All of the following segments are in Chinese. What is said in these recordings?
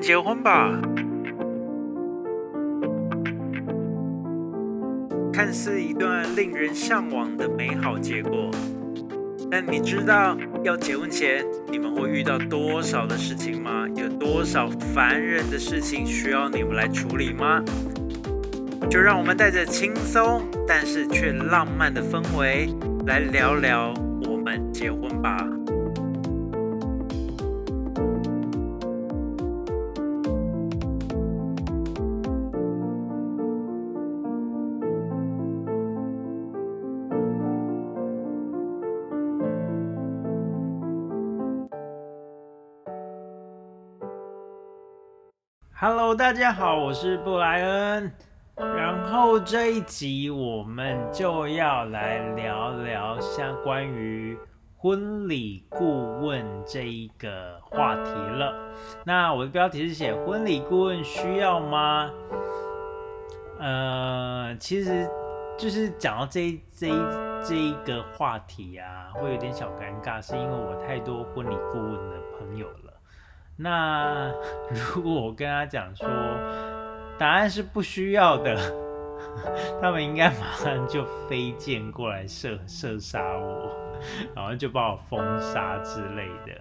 结婚吧。看似一段令人向往的美好结果，但你知道要结婚前你们会遇到多少的事情吗？有多少烦人的事情需要你们来处理吗？就让我们带着轻松但是却浪漫的氛围来聊聊我们结婚吧。Hello，大家好，我是布莱恩。然后这一集我们就要来聊聊相关于婚礼顾问这一个话题了。那我的标题是写婚礼顾问需要吗？呃，其实就是讲到这这这一个话题啊，会有点小尴尬，是因为我太多婚礼顾问的朋友了。那 如果我跟他讲说答案是不需要的，他们应该马上就飞剑过来射射杀我，然后就把我封杀之类的。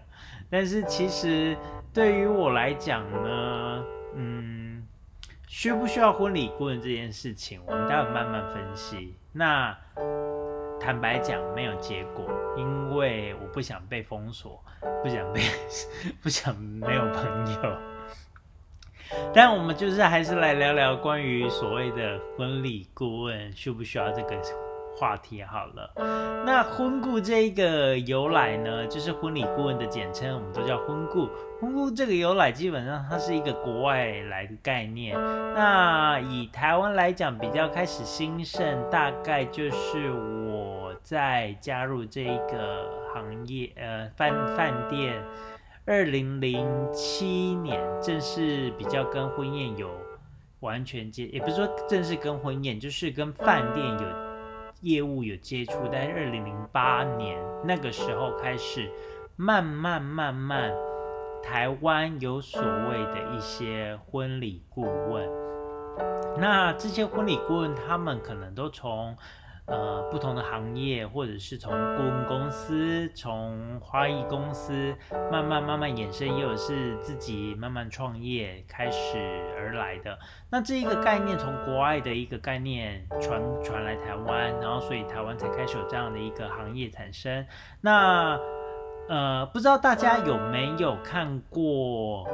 但是其实对于我来讲呢，嗯，需不需要婚礼顾问这件事情，我们待会慢慢分析。那坦白讲，没有结果，因为我不想被封锁。不想被，不想没有朋友，但我们就是还是来聊聊关于所谓的婚礼顾问需不需要这个话题好了。那婚顾这一个由来呢，就是婚礼顾问的简称，我们都叫婚顾。婚顾这个由来基本上它是一个国外来的概念。那以台湾来讲，比较开始兴盛，大概就是我在加入这个。行业呃饭饭店，二零零七年正式比较跟婚宴有完全接，也不是说正式跟婚宴，就是跟饭店有业务有接触。但是二零零八年那个时候开始，慢慢慢慢，台湾有所谓的一些婚礼顾问。那这些婚礼顾问，他们可能都从。呃，不同的行业，或者是从顾问公司、从花艺公司慢慢慢慢衍生，也有是自己慢慢创业开始而来的。那这一个概念从国外的一个概念传传来台湾，然后所以台湾才开始有这样的一个行业产生。那呃，不知道大家有没有看过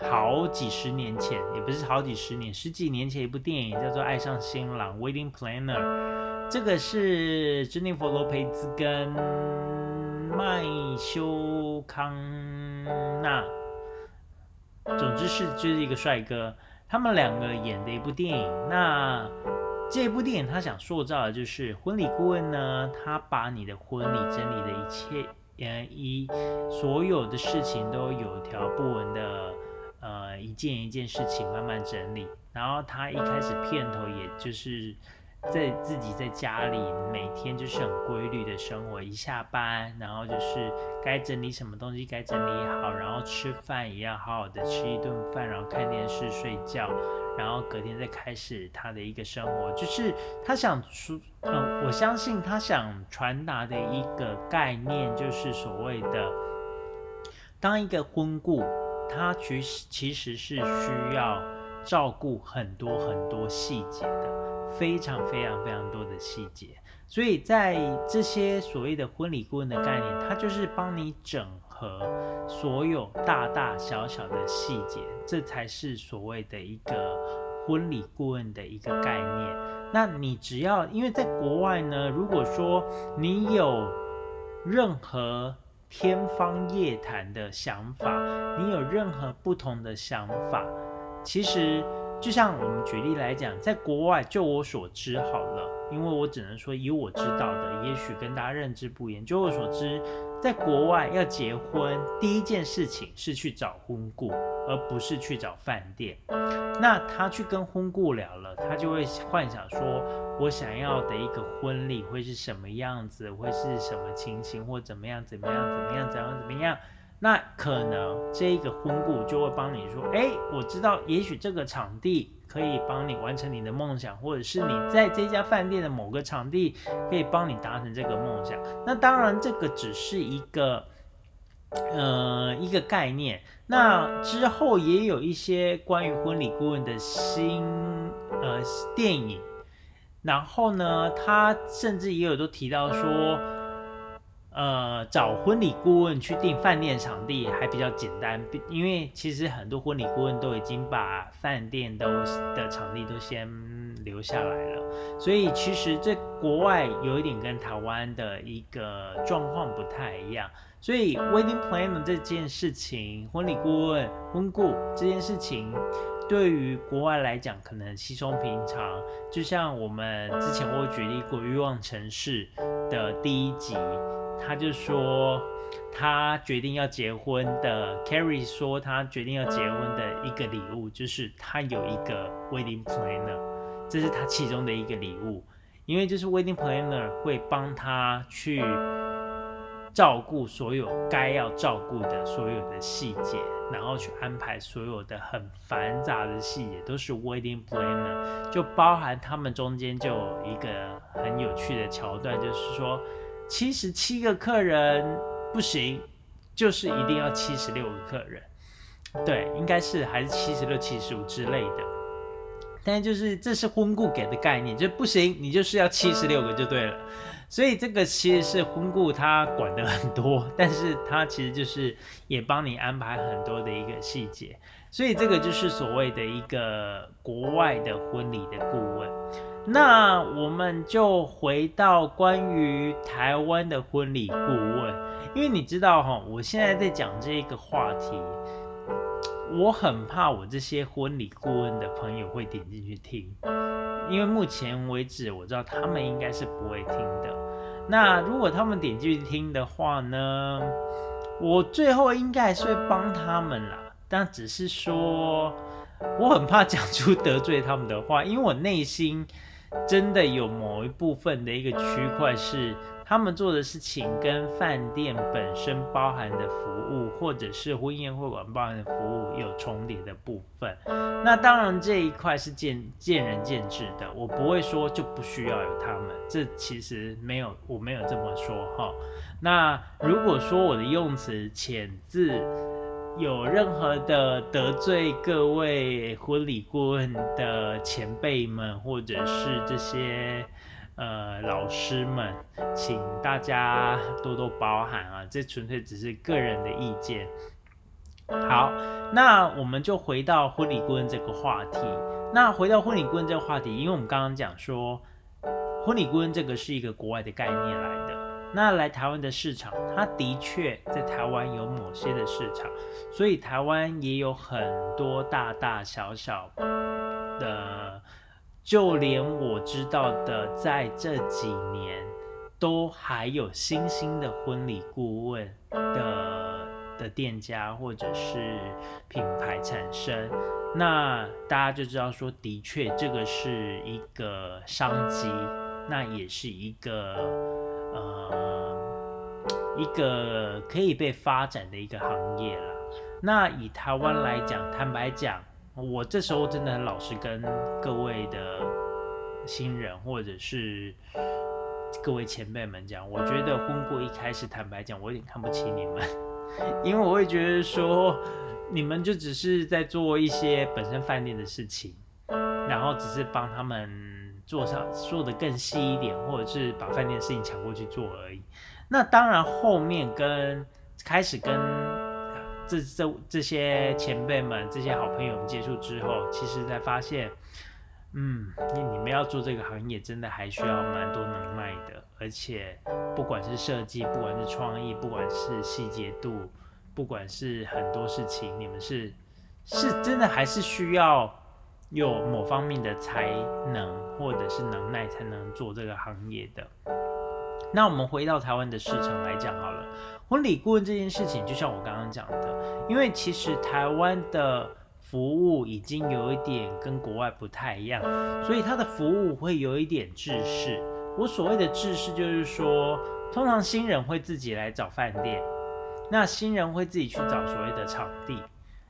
好几十年前，也不是好几十年，十几年前一部电影叫做《爱上新郎》（Wedding Planner）。这个是珍妮弗·罗培兹跟麦修康纳，总之是就是一个帅哥，他们两个演的一部电影。那这部电影他想塑造的就是婚礼顾问呢，他把你的婚礼整理的一切，呃，一所有的事情都有条不紊的，一件一件事情慢慢整理。然后他一开始片头也就是。在自己在家里每天就是很规律的生活，一下班然后就是该整理什么东西该整理好，然后吃饭也要好好的吃一顿饭，然后看电视睡觉，然后隔天再开始他的一个生活。就是他想说，嗯，我相信他想传达的一个概念就是所谓的，当一个婚顾，他其实其实是需要照顾很多很多细节的。非常非常非常多的细节，所以在这些所谓的婚礼顾问的概念，它就是帮你整合所有大大小小的细节，这才是所谓的一个婚礼顾问的一个概念。那你只要因为在国外呢，如果说你有任何天方夜谭的想法，你有任何不同的想法，其实。就像我们举例来讲，在国外，就我所知好了，因为我只能说以我知道的，也许跟大家认知不一样。就我所知，在国外要结婚，第一件事情是去找婚顾，而不是去找饭店。那他去跟婚顾聊了，他就会幻想说，我想要的一个婚礼会是什么样子，会是什么情形，或怎么样，怎么样，怎么样，怎么样，怎么样。那可能这个婚顾就会帮你说，哎，我知道，也许这个场地可以帮你完成你的梦想，或者是你在这家饭店的某个场地可以帮你达成这个梦想。那当然，这个只是一个，呃，一个概念。那之后也有一些关于婚礼顾问的新呃电影，然后呢，他甚至也有都提到说。呃，找婚礼顾问去订饭店场地还比较简单，因为其实很多婚礼顾问都已经把饭店都的场地都先留下来了，所以其实这国外有一点跟台湾的一个状况不太一样，所以 wedding planner 这件事情，婚礼顾问、婚顾这件事情，对于国外来讲可能稀松平常，就像我们之前我举例过《欲望城市》的第一集。他就说，他决定要结婚的。Carrie 说，他决定要结婚的一个礼物就是他有一个 wedding planner，这是他其中的一个礼物。因为就是 wedding planner 会帮他去照顾所有该要照顾的所有的细节，然后去安排所有的很繁杂的细节，都是 wedding planner。就包含他们中间就有一个很有趣的桥段，就是说。七十七个客人不行，就是一定要七十六个客人，对，应该是还是七十六、七十五之类的。但就是这是婚顾给的概念，就不行，你就是要七十六个就对了。所以这个其实是婚顾他管的很多，但是他其实就是也帮你安排很多的一个细节。所以这个就是所谓的一个国外的婚礼的顾问。那我们就回到关于台湾的婚礼顾问，因为你知道哈，我现在在讲这个话题，我很怕我这些婚礼顾问的朋友会点进去听，因为目前为止我知道他们应该是不会听的。那如果他们点进去听的话呢，我最后应该还是会帮他们啦，但只是说我很怕讲出得罪他们的话，因为我内心。真的有某一部分的一个区块是他们做的事情跟饭店本身包含的服务，或者是婚宴会馆包含的服务有重叠的部分。那当然这一块是见见仁见智的，我不会说就不需要有他们，这其实没有，我没有这么说哈。那如果说我的用词遣字。有任何的得罪各位婚礼顾问的前辈们，或者是这些呃老师们，请大家多多包涵啊！这纯粹只是个人的意见。好，那我们就回到婚礼顾问这个话题。那回到婚礼顾问这个话题，因为我们刚刚讲说，婚礼顾问这个是一个国外的概念来的。那来台湾的市场，它的确在台湾有某些的市场，所以台湾也有很多大大小小的，就连我知道的，在这几年都还有新兴的婚礼顾问的的店家或者是品牌产生，那大家就知道说，的确这个是一个商机，那也是一个。呃，一个可以被发展的一个行业了。那以台湾来讲，坦白讲，我这时候真的很老实跟各位的新人或者是各位前辈们讲，我觉得婚过一开始，坦白讲，我有点看不起你们，因为我会觉得说，你们就只是在做一些本身饭店的事情，然后只是帮他们。做上做的更细一点，或者是把饭店的事情抢过去做而已。那当然，后面跟开始跟这这这些前辈们、这些好朋友们接触之后，其实才发现，嗯，你你们要做这个行业，真的还需要蛮多能耐的。而且，不管是设计，不管是创意，不管是细节度，不管是很多事情，你们是是真的还是需要。有某方面的才能或者是能耐才能做这个行业的。那我们回到台湾的市场来讲好了，婚礼顾问这件事情，就像我刚刚讲的，因为其实台湾的服务已经有一点跟国外不太一样，所以它的服务会有一点制式。我所谓的制式，就是说，通常新人会自己来找饭店，那新人会自己去找所谓的场地。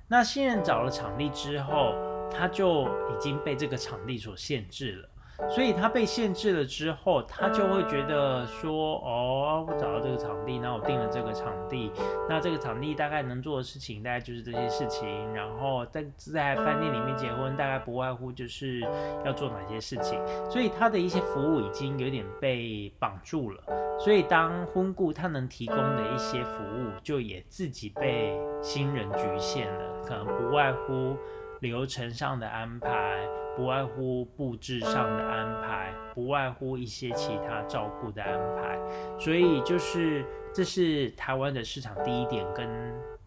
那新人找了场地之后，他就已经被这个场地所限制了。所以他被限制了之后，他就会觉得说：“哦，我找到这个场地，那我定了这个场地，那这个场地大概能做的事情大概就是这些事情。然后在在饭店里面结婚，大概不外乎就是要做哪些事情。所以他的一些服务已经有点被绑住了。所以当婚顾他能提供的一些服务，就也自己被新人局限了，可能不外乎流程上的安排。”不外乎布置上的安排，不外乎一些其他照顾的安排，所以就是这是台湾的市场第一点，跟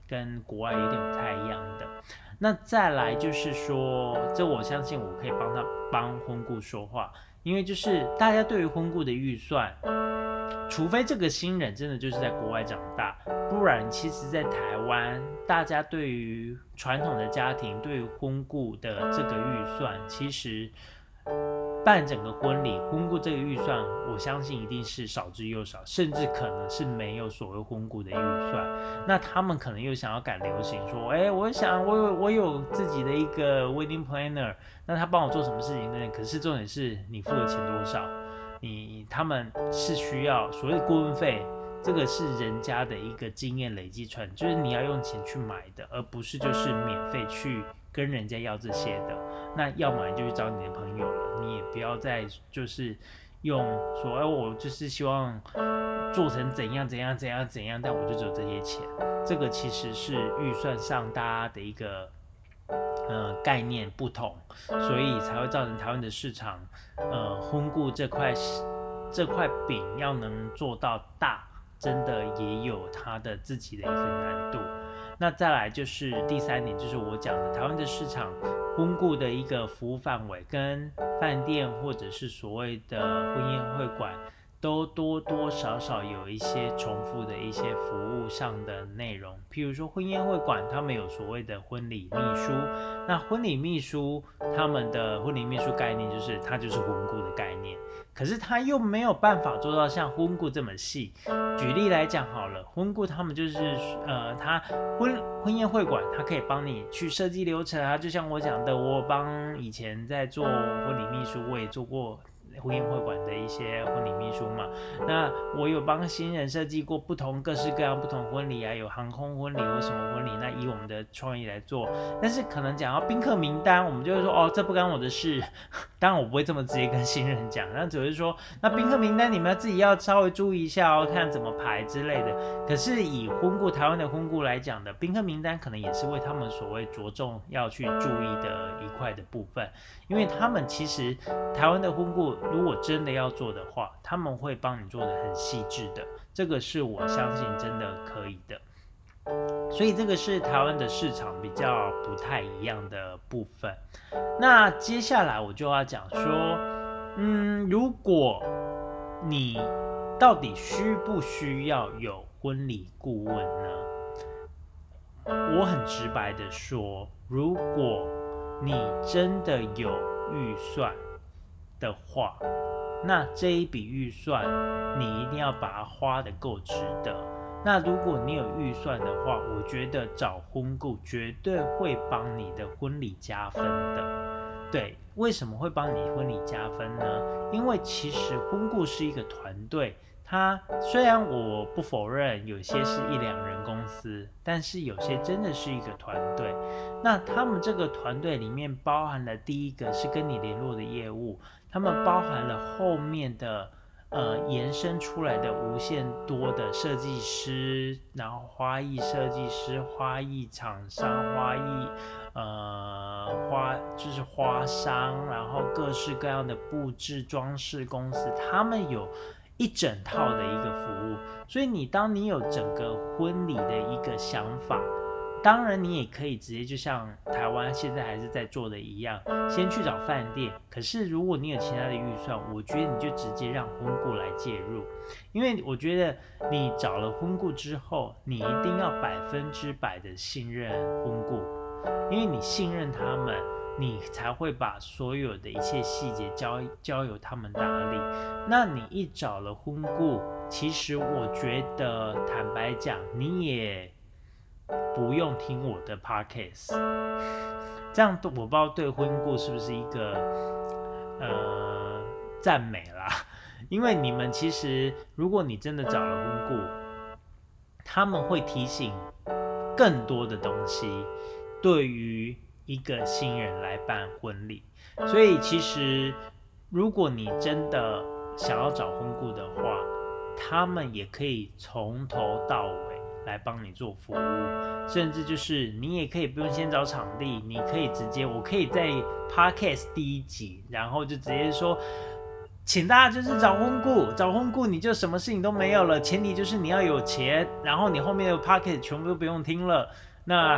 跟国外有点不太一样的。那再来就是说，这我相信我可以帮他帮婚顾说话，因为就是大家对于婚顾的预算。除非这个新人真的就是在国外长大，不然其实，在台湾，大家对于传统的家庭对于婚顾的这个预算，其实办整个婚礼婚顾这个预算，我相信一定是少之又少，甚至可能是没有所谓婚顾的预算。那他们可能又想要赶流行，说，哎，我想我有我有自己的一个 wedding planner，那他帮我做什么事情呢？可是重点是你付的钱多少？你他们是需要所谓的顾问费，这个是人家的一个经验累积出来，就是你要用钱去买的，而不是就是免费去跟人家要这些的。那要么你就去找你的朋友了，你也不要再就是用说，哎，我就是希望做成怎样怎样怎样怎样，但我就只有这些钱。这个其实是预算上大家的一个。呃，概念不同，所以才会造成台湾的市场，呃，婚顾这块这块饼要能做到大，真的也有它的自己的一个难度。那再来就是第三点，就是我讲的台湾的市场婚顾的一个服务范围，跟饭店或者是所谓的婚宴会馆。都多多少少有一些重复的一些服务上的内容，譬如说婚宴会馆，他们有所谓的婚礼秘书，那婚礼秘书他们的婚礼秘书概念就是他就是婚顾的概念，可是他又没有办法做到像婚顾这么细。举例来讲好了，婚顾他们就是呃，他婚婚宴会馆，他可以帮你去设计流程啊，就像我讲的，我帮以前在做婚礼秘书，我也做过。婚宴会馆的一些婚礼秘书嘛，那我有帮新人设计过不同各式各样不同婚礼啊，有航空婚礼或什么婚礼，那以我们的创意来做。但是可能讲到宾客名单，我们就会说哦，这不干我的事。当然我不会这么直接跟新人讲，那只是说那宾客名单你们自己要稍微注意一下哦，看怎么排之类的。可是以婚顾台湾的婚顾来讲的宾客名单，可能也是为他们所谓着重要去注意的一块的部分，因为他们其实台湾的婚顾。如果真的要做的话，他们会帮你做的很细致的，这个是我相信真的可以的。所以这个是台湾的市场比较不太一样的部分。那接下来我就要讲说，嗯，如果你到底需不需要有婚礼顾问呢？我很直白的说，如果你真的有预算。的话，那这一笔预算你一定要把它花的够值得。那如果你有预算的话，我觉得找婚顾绝对会帮你的婚礼加分的。对，为什么会帮你婚礼加分呢？因为其实婚顾是一个团队。它虽然我不否认有些是一两人公司，但是有些真的是一个团队。那他们这个团队里面包含了第一个是跟你联络的业务，他们包含了后面的呃延伸出来的无限多的设计师，然后花艺设计师、花艺厂商、花艺呃花就是花商，然后各式各样的布置装饰公司，他们有。一整套的一个服务，所以你当你有整个婚礼的一个想法，当然你也可以直接就像台湾现在还是在做的一样，先去找饭店。可是如果你有其他的预算，我觉得你就直接让婚顾来介入，因为我觉得你找了婚顾之后，你一定要百分之百的信任婚顾，因为你信任他们。你才会把所有的一切细节交交由他们打理。那你一找了婚顾，其实我觉得坦白讲，你也不用听我的 podcast，这样我不知道对婚故是不是一个呃赞美啦。因为你们其实，如果你真的找了婚故，他们会提醒更多的东西，对于一个新人来办婚礼。所以其实，如果你真的想要找婚故的话，他们也可以从头到尾来帮你做服务，甚至就是你也可以不用先找场地，你可以直接，我可以在 podcast 第一集，然后就直接说。请大家就是找婚顾，找婚顾你就什么事情都没有了，前提就是你要有钱，然后你后面的 pocket 全部都不用听了，那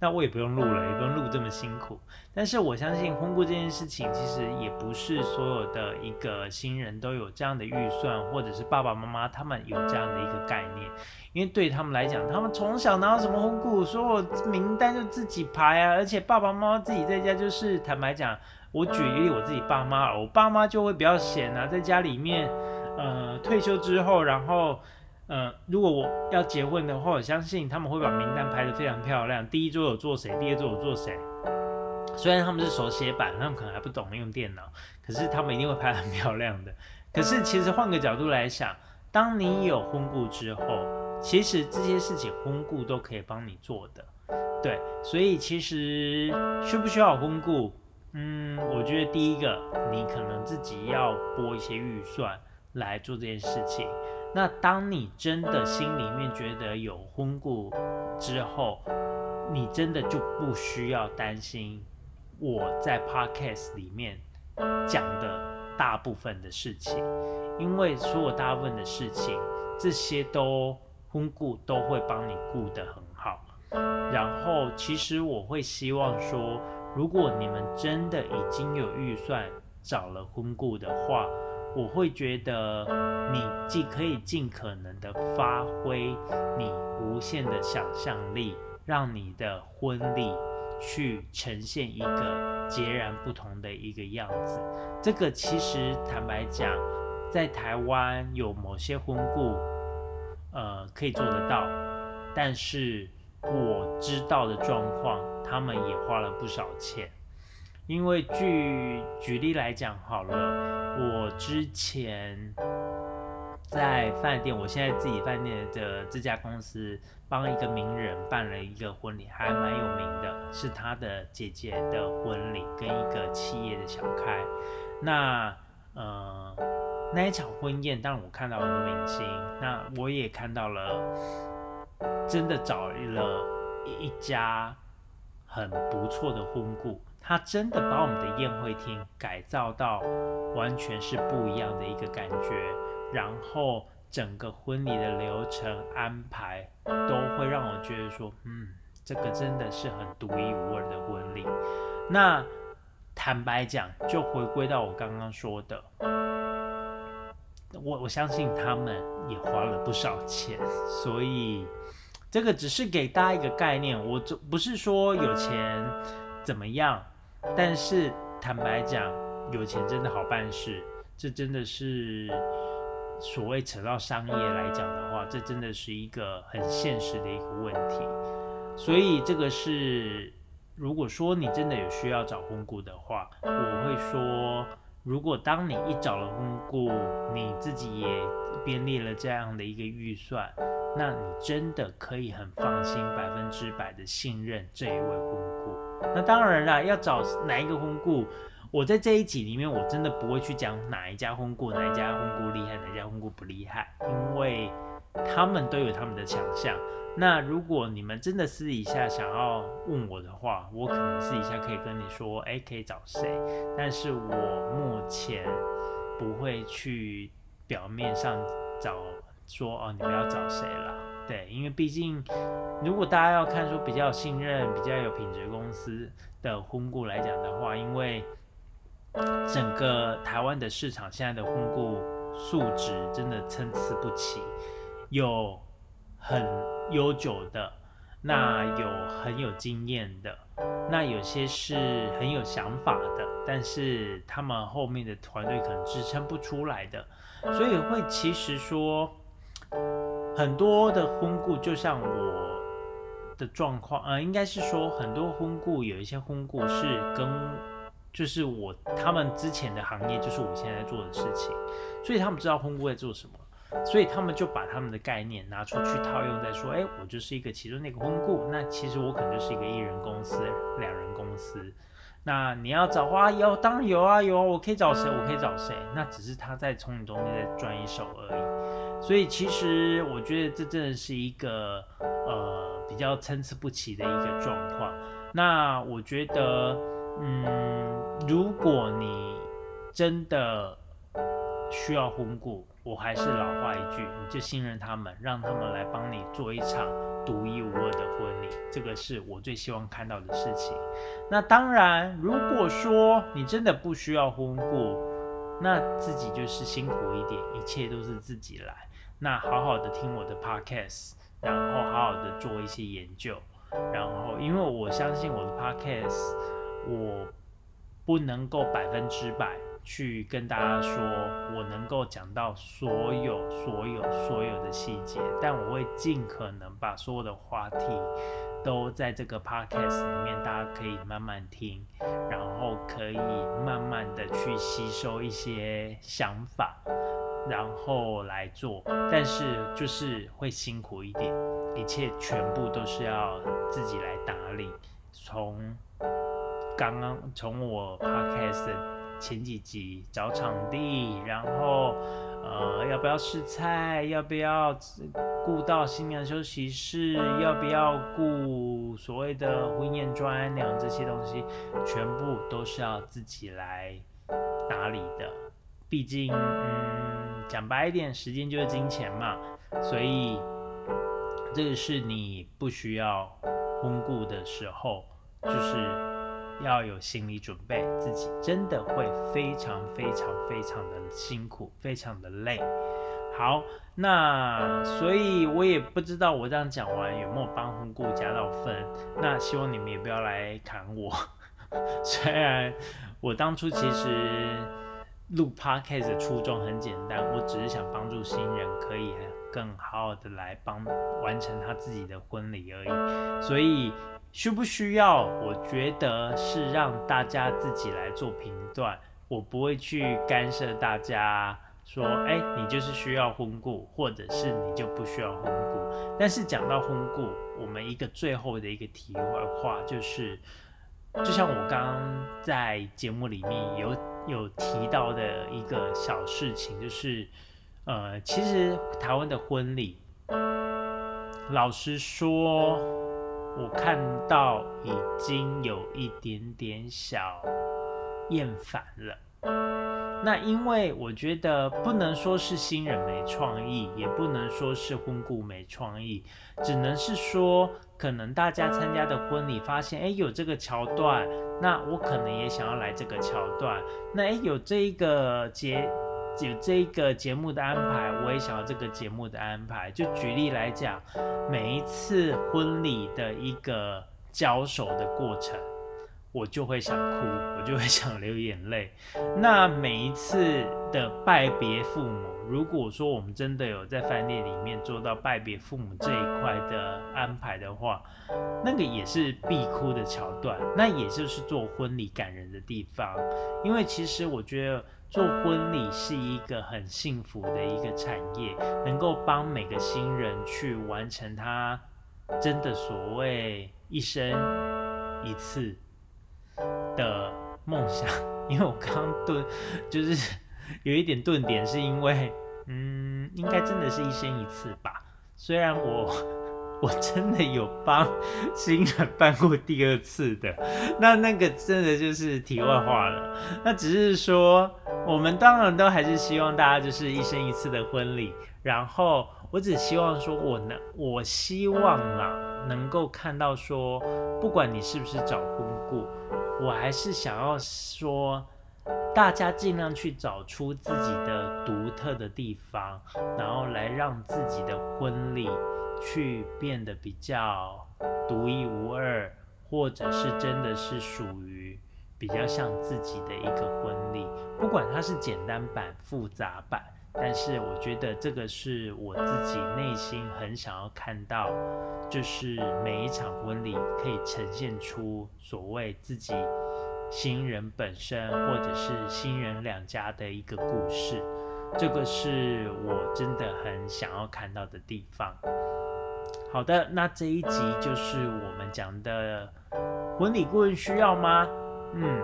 那我也不用录了，也不用录这么辛苦。但是我相信婚顾这件事情，其实也不是所有的一个新人都有这样的预算，或者是爸爸妈妈他们有这样的一个概念，因为对他们来讲，他们从小拿到什么婚顾，所有名单就自己排啊，而且爸爸妈妈自己在家就是坦白讲。我举例我自己爸妈，我爸妈就会比较闲啊，在家里面，呃，退休之后，然后，呃，如果我要结婚的话，我相信他们会把名单排得非常漂亮，第一桌有坐谁，第二桌有坐谁。虽然他们是手写版，他们可能还不懂用电脑，可是他们一定会拍很漂亮的。可是其实换个角度来想，当你有婚顾之后，其实这些事情婚顾都可以帮你做的，对，所以其实需不需要婚顾？嗯，我觉得第一个，你可能自己要拨一些预算来做这件事情。那当你真的心里面觉得有婚故之后，你真的就不需要担心我在 podcast 里面讲的大部分的事情，因为所有大部分的事情，这些都婚故都会帮你顾得很好。然后，其实我会希望说。如果你们真的已经有预算找了婚顾的话，我会觉得你既可以尽可能的发挥你无限的想象力，让你的婚礼去呈现一个截然不同的一个样子。这个其实坦白讲，在台湾有某些婚顾，呃，可以做得到，但是。我知道的状况，他们也花了不少钱。因为举举例来讲好了，我之前在饭店，我现在自己饭店的这家公司帮一个名人办了一个婚礼，还蛮有名的，是他的姐姐的婚礼，跟一个企业的小开。那呃那一场婚宴，当然我看到很多明星，那我也看到了。真的找了一家很不错的婚顾，他真的把我们的宴会厅改造到完全是不一样的一个感觉，然后整个婚礼的流程安排都会让我觉得说，嗯，这个真的是很独一无二的婚礼。那坦白讲，就回归到我刚刚说的，我我相信他们也花了不少钱，所以。这个只是给大家一个概念，我这不是说有钱怎么样，但是坦白讲，有钱真的好办事，这真的是所谓扯到商业来讲的话，这真的是一个很现实的一个问题。所以这个是，如果说你真的有需要找婚顾的话，我会说，如果当你一找了婚顾，你自己也编列了这样的一个预算。那你真的可以很放心、百分之百的信任这一位婚顾。那当然啦，要找哪一个婚顾，我在这一集里面我真的不会去讲哪一家婚顾、哪一家婚顾厉害、哪一家婚顾不厉害，因为他们都有他们的强项。那如果你们真的私底下想要问我的话，我可能私底下可以跟你说，哎，可以找谁。但是我目前不会去表面上找。说哦，你们要找谁了？对，因为毕竟，如果大家要看说比较信任、比较有品质公司的婚顾来讲的话，因为整个台湾的市场现在的婚顾素质真的参差不齐，有很悠久的，那有很有经验的，那有些是很有想法的，但是他们后面的团队可能支撑不出来的，所以会其实说很多的婚故，就像我的状况，呃，应该是说很多婚故有一些婚故是跟就是我他们之前的行业就是我现在做的事情，所以他们知道婚故在做什么。所以他们就把他们的概念拿出去套用在说，哎，我就是一个其中那个婚顾，那其实我可能就是一个一人公司、两人公司。那你要找啊，有当然有啊，有啊，我可以找谁？我可以找谁？那只是他在从你中间再赚一手而已。所以其实我觉得这真的是一个呃比较参差不齐的一个状况。那我觉得，嗯，如果你真的需要婚顾，我还是老话一句，你就信任他们，让他们来帮你做一场独一无二的婚礼，这个是我最希望看到的事情。那当然，如果说你真的不需要婚顾，那自己就是辛苦一点，一切都是自己来。那好好的听我的 podcast，然后好好的做一些研究，然后因为我相信我的 podcast，我不能够百分之百。去跟大家说，我能够讲到所有、所有、所有的细节，但我会尽可能把所有的话题都在这个 podcast 里面，大家可以慢慢听，然后可以慢慢的去吸收一些想法，然后来做。但是就是会辛苦一点，一切全部都是要自己来打理。从刚刚从我 podcast。前几集找场地，然后呃要不要试菜，要不要顾到新娘休息室，要不要顾所谓的婚宴专娘这些东西，全部都是要自己来打理的。毕竟，嗯，讲白一点，时间就是金钱嘛，所以这个是你不需要婚顾的时候，就是。要有心理准备，自己真的会非常非常非常的辛苦，非常的累。好，那所以我也不知道我这样讲完有没有帮红姑加到分。那希望你们也不要来砍我。虽然我当初其实录 podcast 的初衷很简单，我只是想帮助新人可以更好好的来帮完成他自己的婚礼而已。所以。需不需要？我觉得是让大家自己来做评断，我不会去干涉大家说，哎，你就是需要婚故，或者是你就不需要婚故。但是讲到婚故，我们一个最后的一个题外话就是，就像我刚刚在节目里面有有提到的一个小事情，就是，呃，其实台湾的婚礼，老实说。我看到已经有一点点小厌烦了。那因为我觉得不能说是新人没创意，也不能说是婚顾没创意，只能是说可能大家参加的婚礼发现，哎，有这个桥段，那我可能也想要来这个桥段。那哎，有这一个节。有这个节目的安排，我也想要这个节目的安排。就举例来讲，每一次婚礼的一个交手的过程，我就会想哭，我就会想流眼泪。那每一次的拜别父母，如果说我们真的有在饭店里面做到拜别父母这一块的安排的话，那个也是必哭的桥段，那也就是做婚礼感人的地方。因为其实我觉得。做婚礼是一个很幸福的一个产业，能够帮每个新人去完成他真的所谓一生一次的梦想。因为我刚顿就是 有一点顿点，是因为嗯，应该真的是一生一次吧。虽然我。我真的有帮新人办过第二次的，那那个真的就是题外话了。那只是说，我们当然都还是希望大家就是一生一次的婚礼。然后我只希望说，我能，我希望啊，能够看到说，不管你是不是找婚顾，我还是想要说，大家尽量去找出自己的独特的地方，然后来让自己的婚礼。去变得比较独一无二，或者是真的是属于比较像自己的一个婚礼，不管它是简单版、复杂版，但是我觉得这个是我自己内心很想要看到，就是每一场婚礼可以呈现出所谓自己新人本身或者是新人两家的一个故事，这个是我真的很想要看到的地方。好的，那这一集就是我们讲的婚礼顾问需要吗？嗯，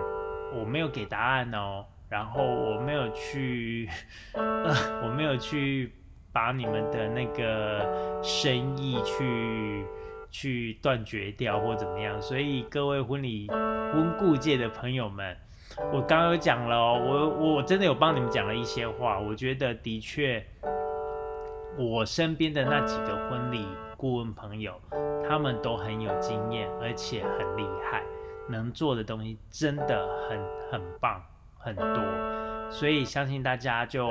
我没有给答案哦，然后我没有去，呃 我没有去把你们的那个生意去去断绝掉或怎么样，所以各位婚礼婚顾界的朋友们，我刚刚有讲了，我我真的有帮你们讲了一些话，我觉得的确，我身边的那几个婚礼。顾问朋友，他们都很有经验，而且很厉害，能做的东西真的很很棒，很多，所以相信大家就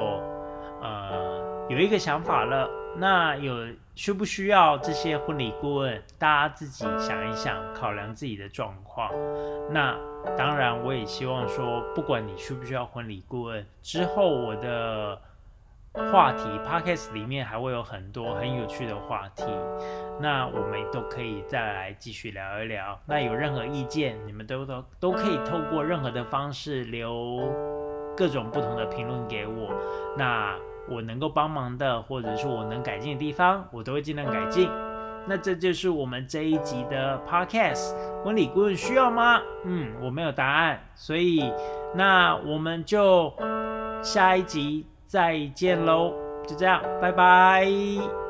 呃有一个想法了。那有需不需要这些婚礼顾问？大家自己想一想，考量自己的状况。那当然，我也希望说，不管你需不需要婚礼顾问，之后我的。话题 podcast 里面还会有很多很有趣的话题，那我们都可以再来继续聊一聊。那有任何意见，你们都都都可以透过任何的方式留各种不同的评论给我。那我能够帮忙的，或者是我能改进的地方，我都会尽量改进。那这就是我们这一集的 podcast。婚礼顾问需要吗？嗯，我没有答案，所以那我们就下一集。再见喽，就这样，拜拜。